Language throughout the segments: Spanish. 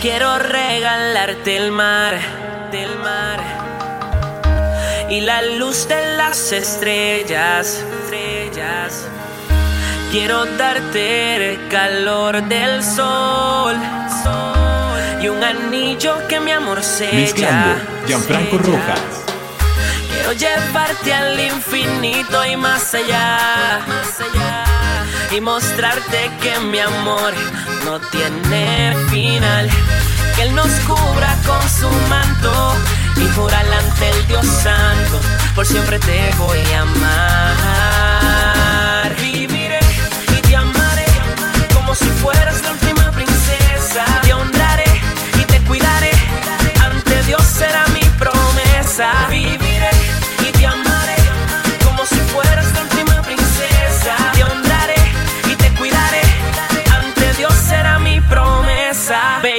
Quiero regalarte el mar, del mar. Y la luz de las estrellas, estrellas. Quiero darte el calor del sol, sol. Y un anillo que mi amor sella. Mezclando Gianfranco. Rojas. Quiero llevarte al infinito y más allá, más allá. Y mostrarte que mi amor no tiene final. Que Él nos cubra con su manto y jurar ante el Dios Santo. Por siempre te voy a amar. Viviré y te amaré como si fueras la última princesa. Te honraré y te cuidaré. Ante Dios será mi promesa.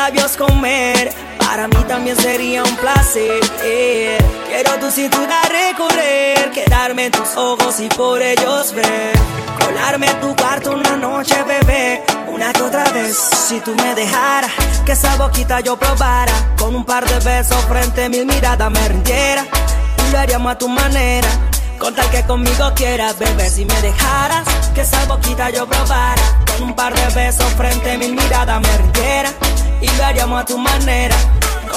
labios comer. Para mí también sería un placer. eh. Quiero tu cintura recorrer, quedarme en tus ojos y por ellos ver. Colarme en tu cuarto una noche, bebé. Una que otra vez, si tú me dejaras, que esa boquita yo probara. Con un par de besos frente a mil miradas me rindiera. Y lo haríamos a tu manera. Con tal que conmigo quieras, bebé, si me dejaras Que esa boquita yo probara Con un par de besos frente a mi mirada me rindiera Y lo haríamos a tu manera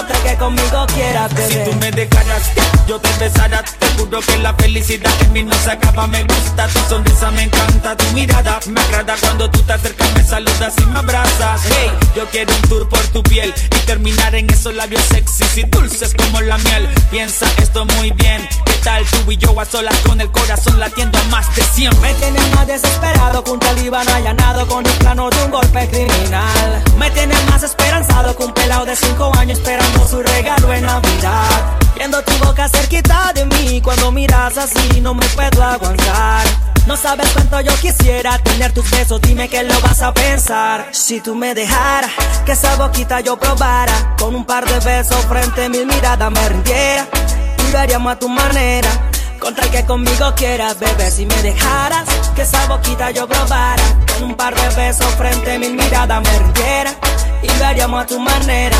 tal que conmigo quieras, bebé Si tú me dejaras, yo te besara. Te juro que la felicidad en mí no se acaba. Me gusta tu sonrisa, me encanta tu mirada. Me agrada cuando tú te acercas, me saludas y me abrazas. Hey, yo quiero un tour por tu piel y terminar en esos labios sexys y dulces como la miel. Piensa esto muy bien. ¿Qué tal tú y yo a solas con el corazón latiendo a más de 100? Me tienes más desesperado que un talibán allanado con el plano de un golpe criminal. Me tienes más esperanzado que un pelado de cinco años esperando su regalo en Navidad. Viendo tu boca cerquita de mí, cuando miras así no me puedo aguantar. No sabes cuánto yo quisiera tener tus besos, dime que lo vas a pensar. Si tú me dejaras, que esa boquita yo probara, con un par de besos frente a mi mirada me rindiera. Y lo haríamos a tu manera. Con tal que conmigo quieras, bebé, si me dejaras Que esa boquita yo probara Con un par de besos frente a mi mirada me rindiera Y lo haríamos a tu manera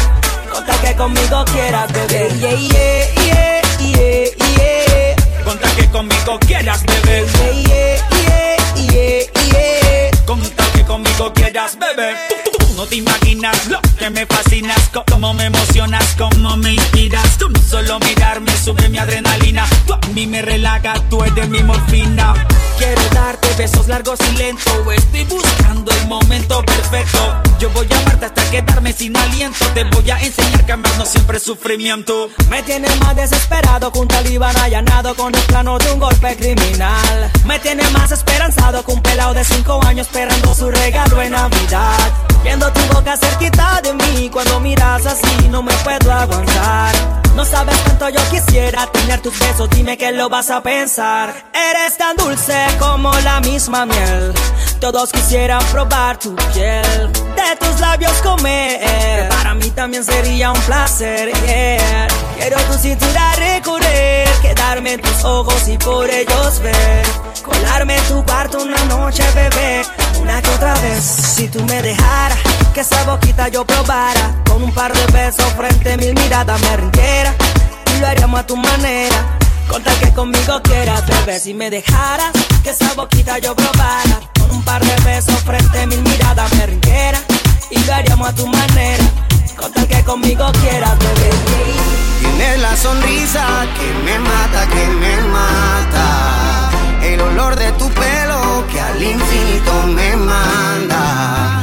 Con tal que conmigo quieras, bebé Yeah, yeah, yeah, yeah, yeah Con tal que conmigo quieras, bebé. Yeah, yeah, yeah, yeah, yeah Con tal que conmigo quieras, bebé. Te imaginas que me fascinas, cómo me emocionas, cómo me inspiras. Solo mirarme sube mi adrenalina. A mí me relajas, tú eres mi morfina. Quiero darte besos largos y lentos. Estoy buscando el momento perfecto. Yo voy a amarte hasta quedarme sin aliento. Te voy a enseñar que amar no siempre sufrimiento. Me tienes más desesperado que un talibán allanado con el plano de un golpe criminal. Me tienes más esperanzado que un pelado de cinco años esperando su regalo en Navidad. Viendo tu boca cerquita de mí, cuando miras así no me puedo aguantar. No sabes cuánto yo quisiera tener tus besos, dime que lo vas a pensar. Eres tan dulce como la misma miel. Todos quisieran probar tu piel, de tus labios comer. Para mí también sería un placer, yeah. Quiero tu cintura recorrer, quedarme en tus ojos y por ellos ver. Colarme en tu cuarto una noche, bebé, una que otra vez. Si tú me dejaras que esa boquita yo probara, con un par de besos frente a mi mirada me rindiera y lo haríamos a tu manera. Con tal que conmigo quieras, bebé, si me dejaras que esa boquita yo probara, con un par de besos frente a mi mirada me rindiera y lo haríamos a tu manera. Con tal que conmigo quieras, bebé. Tienes la sonrisa que me mata, que me mata el olor de tu pelo que al infinito me manda.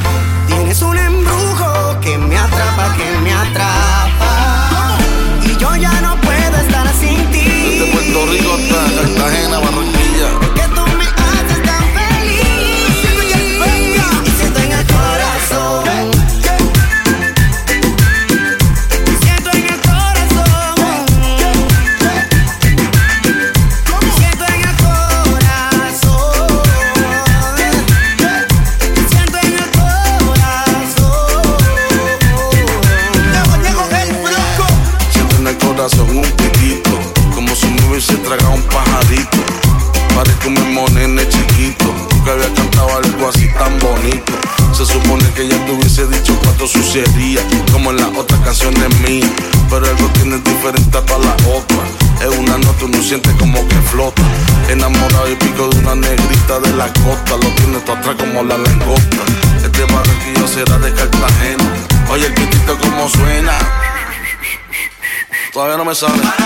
Amazon.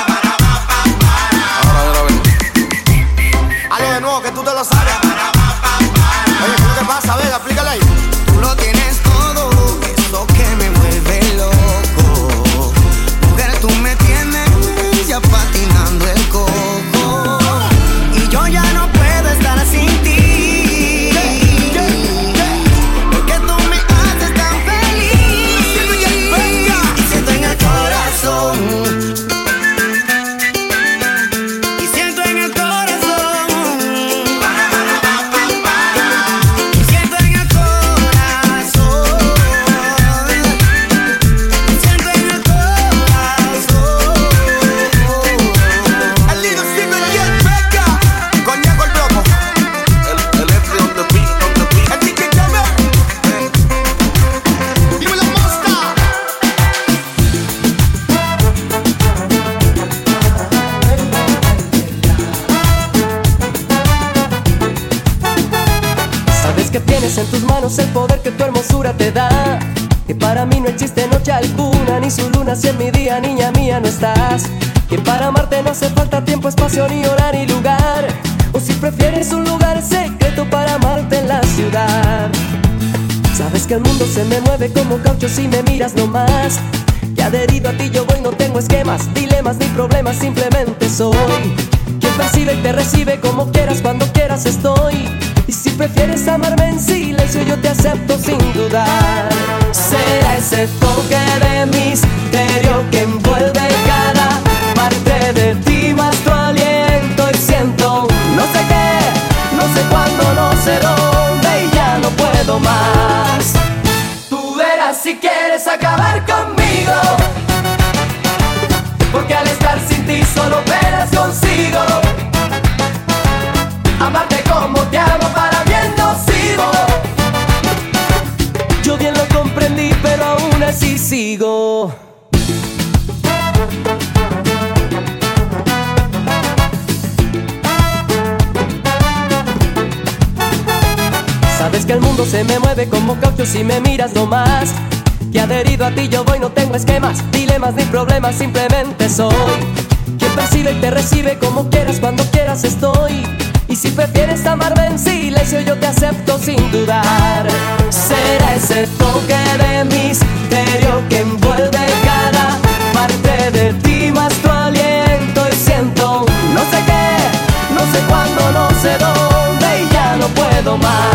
Dilemas ni problemas, simplemente soy. Quien percibe y te recibe como quieras, cuando quieras estoy. Y si prefieres amarme en silencio, yo te acepto sin dudar. Será ese toque de misterio que envuelve cada parte de ti, más tu aliento y siento no sé qué, no sé cuándo, no sé dónde y ya no puedo más. Tú verás si quieres acabar conmigo. Porque al estar sin ti solo verás consigo. Amarte como te amo para mí es nocivo. Yo bien lo comprendí, pero aún así sigo. Sabes que el mundo se me mueve como caucho si me miras nomás. Que adherido a ti yo voy, no tengo esquemas, dilemas ni problemas, simplemente soy. Quien percibe y te recibe como quieras, cuando quieras estoy. Y si prefieres amarme en silencio, yo te acepto sin dudar. Será ese toque de misterio que envuelve cada parte de ti, más tu aliento. Y siento no sé qué, no sé cuándo, no sé dónde, y ya no puedo más.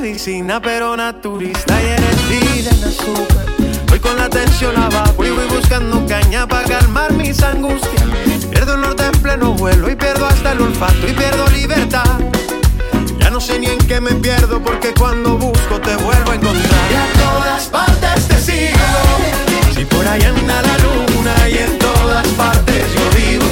medicina, pero naturista y eres vida en azúcar. Voy con la tensión abajo y voy buscando caña para calmar mis angustias. Pierdo el norte en pleno vuelo y pierdo hasta el olfato y pierdo libertad. Ya no sé ni en qué me pierdo porque cuando busco te vuelvo a encontrar. Y a todas partes te sigo. Si por ahí anda la luna y en todas partes yo vivo.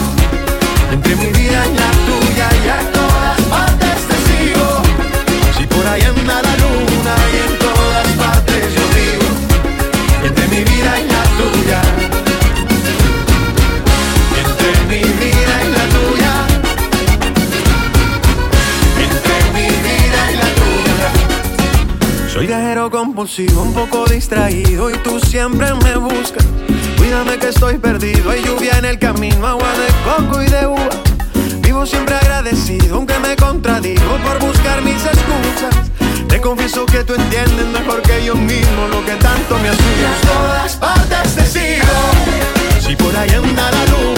Sigo un poco distraído y tú siempre me buscas. Cuídame que estoy perdido, hay lluvia en el camino, agua de coco y de uva. Vivo siempre agradecido, aunque me contradigo por buscar mis excusas. Te confieso que tú entiendes mejor que yo mismo lo que tanto me asusta. todas partes te sigo, si por ahí anda la luz.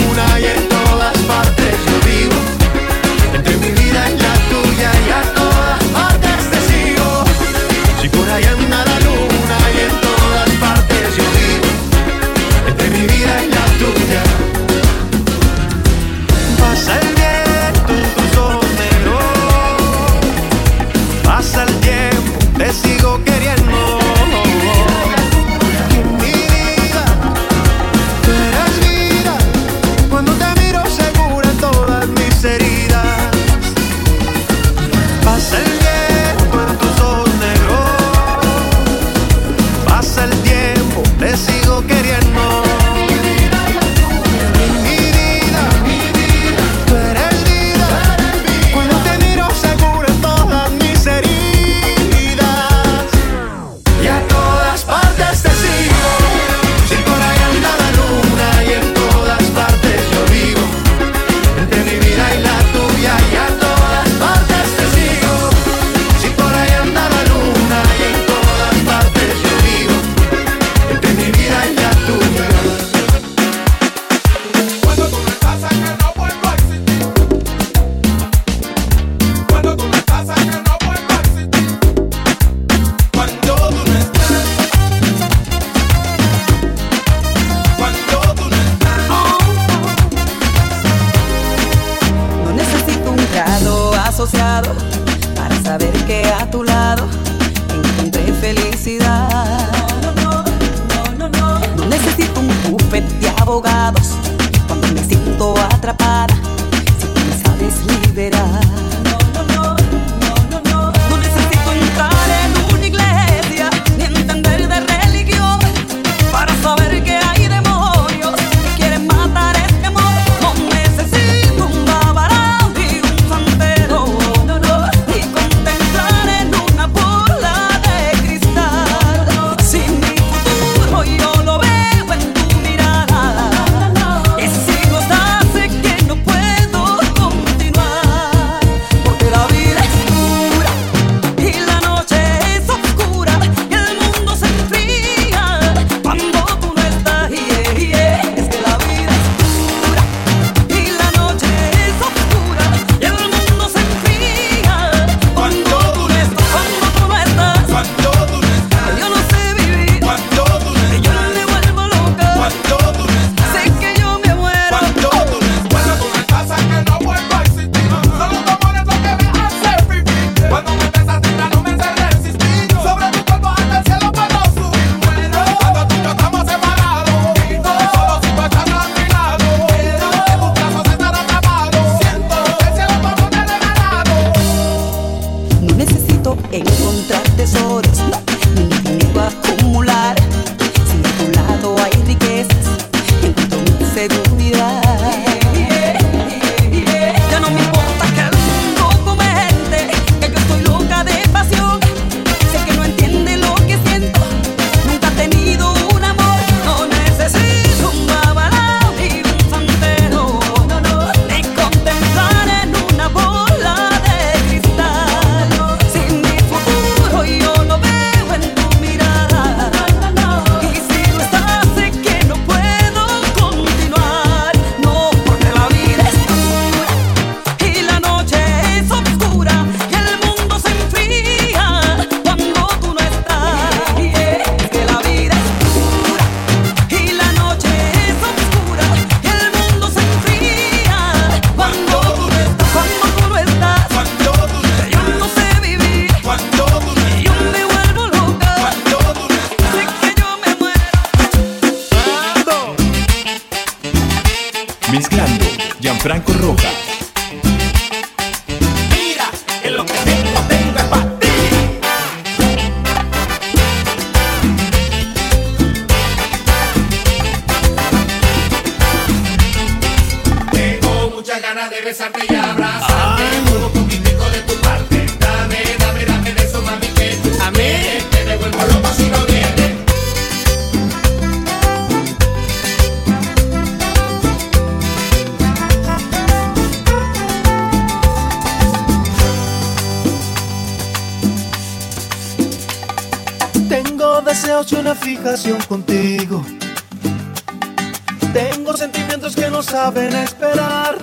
no saben esperar.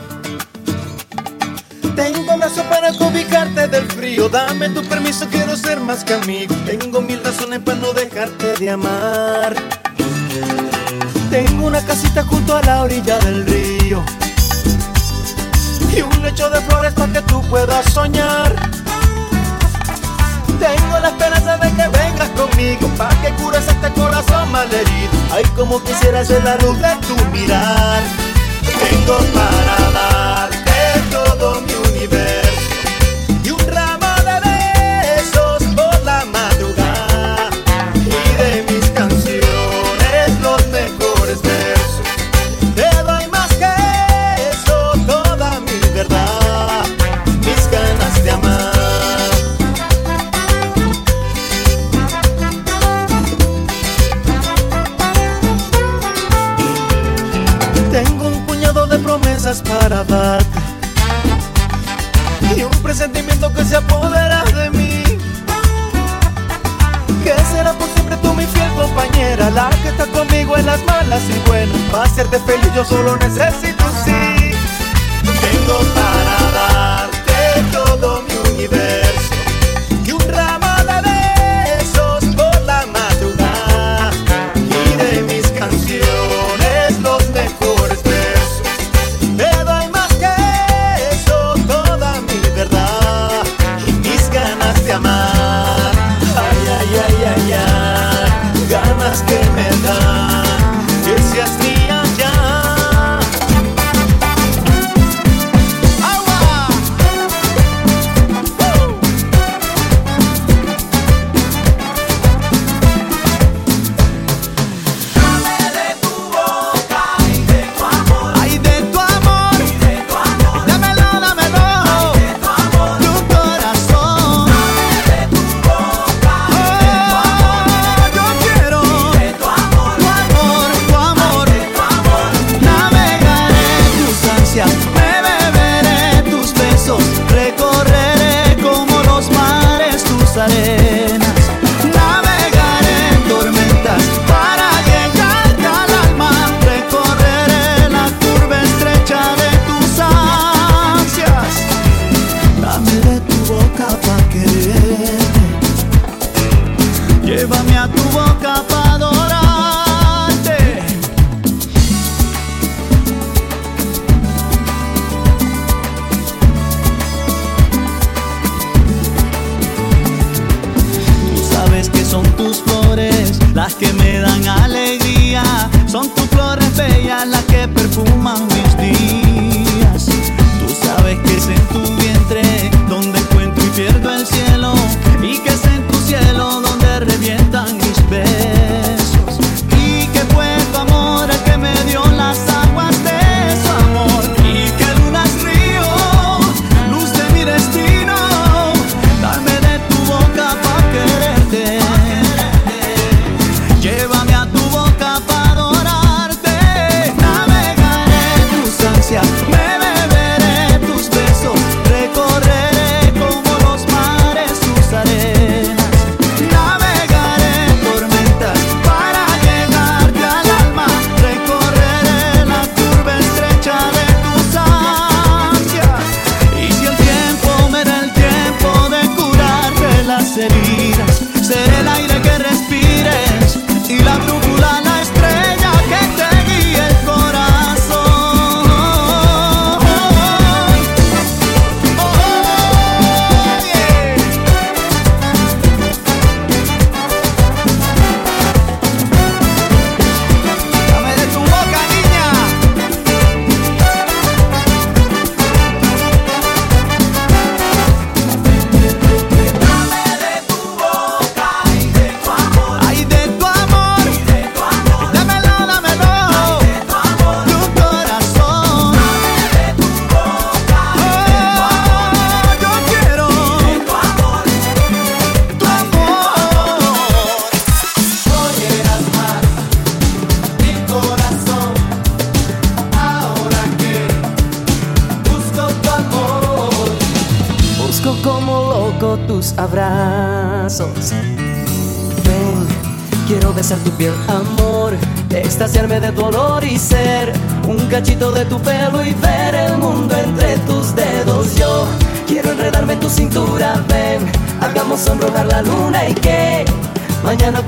Tengo un brazo para cobijarte del frío. Dame tu permiso, quiero ser más que amigo. Tengo mil razones para no dejarte de amar. Tengo una casita junto a la orilla del río. Y un lecho de flores para que tú puedas soñar. Tengo la esperanza de que vengas conmigo para que cures este corazón malherido. Ay, como quisiera ser la luz de tu mirar tengo para darte todo mi universo. hacerte feliz yo solo necesito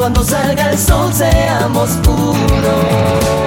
cuando salga el sol seamos puros.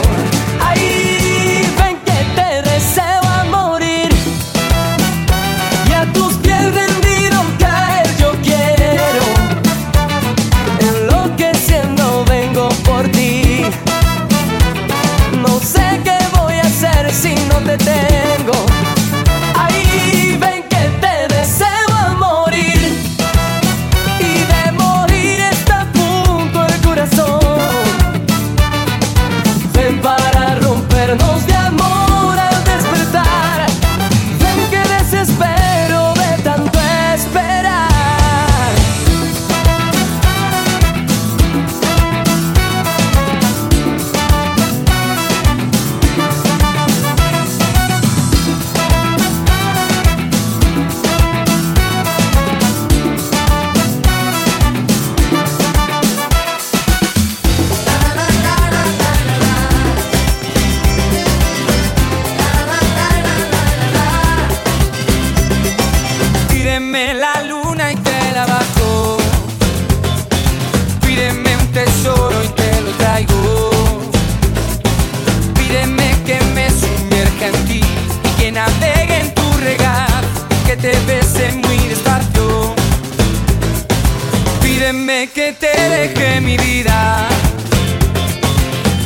Pídeme que te deje mi vida.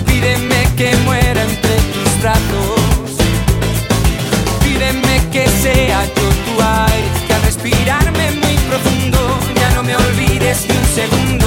Pídeme que muera entre tus brazos. Pídeme que sea yo tu aire, que al respirarme muy profundo ya no me olvides ni un segundo.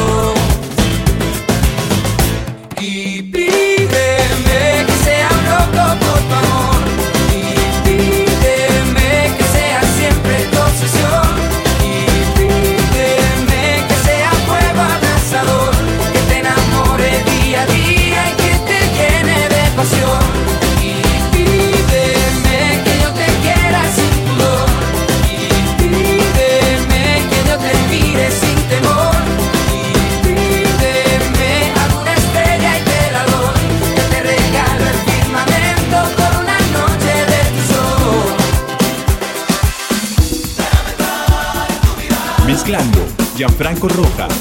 Franco Roja.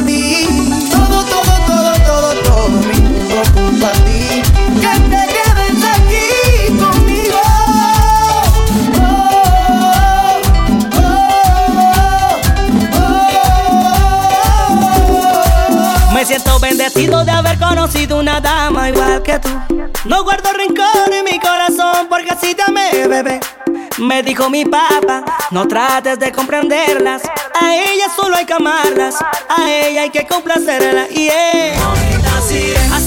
Todo, todo, todo, todo, todo mi mundo junto a ti. Que te quedes aquí conmigo. Me siento bendecido de haber conocido una dama igual que tú. No guardo rincón en mi corazón porque así te amé, bebé. Me dijo mi papá, no trates de comprenderlas. A ella solo hay que amarlas, a ella hay que complacerla. y yeah.